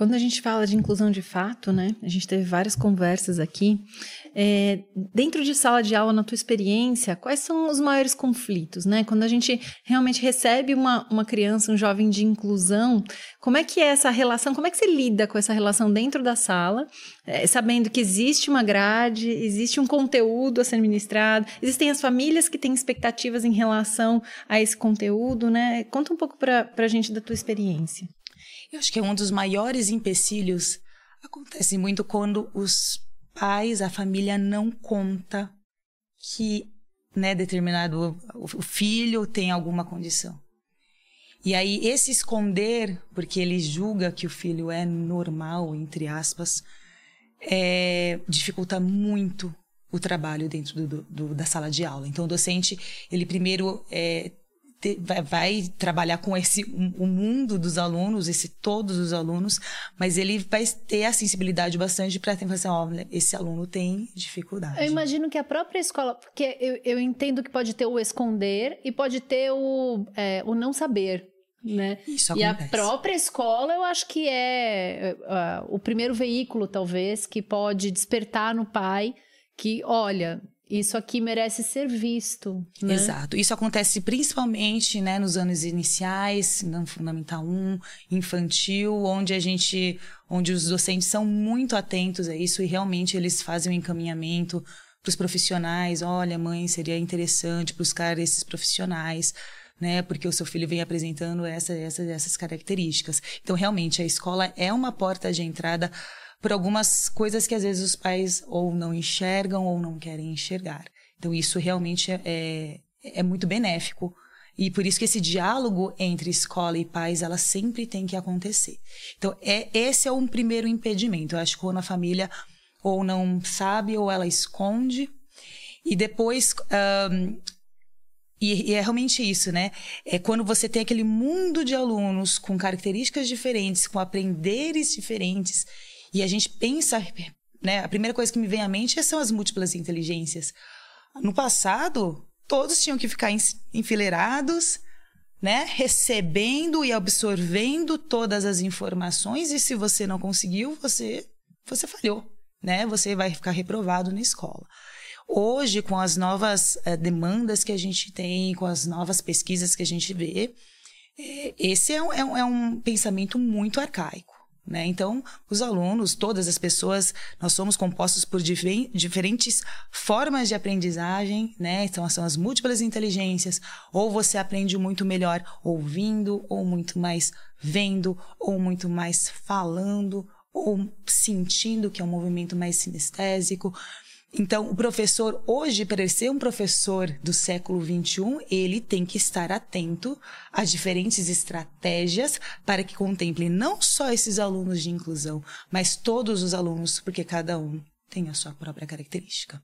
Quando a gente fala de inclusão de fato, né? A gente teve várias conversas aqui. É, dentro de sala de aula, na tua experiência, quais são os maiores conflitos, né? Quando a gente realmente recebe uma, uma criança, um jovem de inclusão, como é que é essa relação? Como é que você lida com essa relação dentro da sala, é, sabendo que existe uma grade, existe um conteúdo a ser ministrado, existem as famílias que têm expectativas em relação a esse conteúdo, né? Conta um pouco para a gente da tua experiência. Eu acho que é um dos maiores empecilhos acontece muito quando os pais, a família não conta que né, determinado o filho tem alguma condição. E aí esse esconder, porque ele julga que o filho é normal, entre aspas, é, dificulta muito o trabalho dentro do, do, da sala de aula. Então o docente ele primeiro é, vai, vai, trabalhar com esse o um, mundo dos alunos, esse todos os alunos, mas ele vai ter a sensibilidade bastante para ter assim, olha, esse aluno tem dificuldade. Eu imagino que a própria escola, porque eu, eu entendo que pode ter o esconder e pode ter o, é, o não saber. Né? Isso e acontece. a própria escola, eu acho que é uh, o primeiro veículo, talvez, que pode despertar no pai que, olha, isso aqui merece ser visto. Né? Exato. Isso acontece principalmente né, nos anos iniciais, no Fundamental 1, infantil, onde a gente, onde os docentes são muito atentos a isso e realmente eles fazem o um encaminhamento para os profissionais. Olha, mãe, seria interessante buscar esses profissionais. Né, porque o seu filho vem apresentando essa, essa, essas características. Então, realmente, a escola é uma porta de entrada por algumas coisas que às vezes os pais ou não enxergam ou não querem enxergar. Então, isso realmente é, é, é muito benéfico. E por isso que esse diálogo entre escola e pais, ela sempre tem que acontecer. Então, é, esse é um primeiro impedimento. Eu acho que quando a família ou não sabe ou ela esconde. E depois. Um, e, e, é realmente isso, né? É quando você tem aquele mundo de alunos com características diferentes, com aprenderes diferentes, e a gente pensa, né? A primeira coisa que me vem à mente são as múltiplas inteligências. No passado, todos tinham que ficar enfileirados, né? Recebendo e absorvendo todas as informações e se você não conseguiu, você você falhou, né? Você vai ficar reprovado na escola. Hoje, com as novas eh, demandas que a gente tem, com as novas pesquisas que a gente vê, eh, esse é um, é um, é um pensamento muito arcaico. Né? Então, os alunos, todas as pessoas, nós somos compostos por diferentes formas de aprendizagem, né? Então, são as múltiplas inteligências. Ou você aprende muito melhor ouvindo, ou muito mais vendo, ou muito mais falando, ou sentindo, que é um movimento mais sinestésico. Então, o professor, hoje, para ser um professor do século XXI, ele tem que estar atento a diferentes estratégias para que contemple não só esses alunos de inclusão, mas todos os alunos, porque cada um tem a sua própria característica.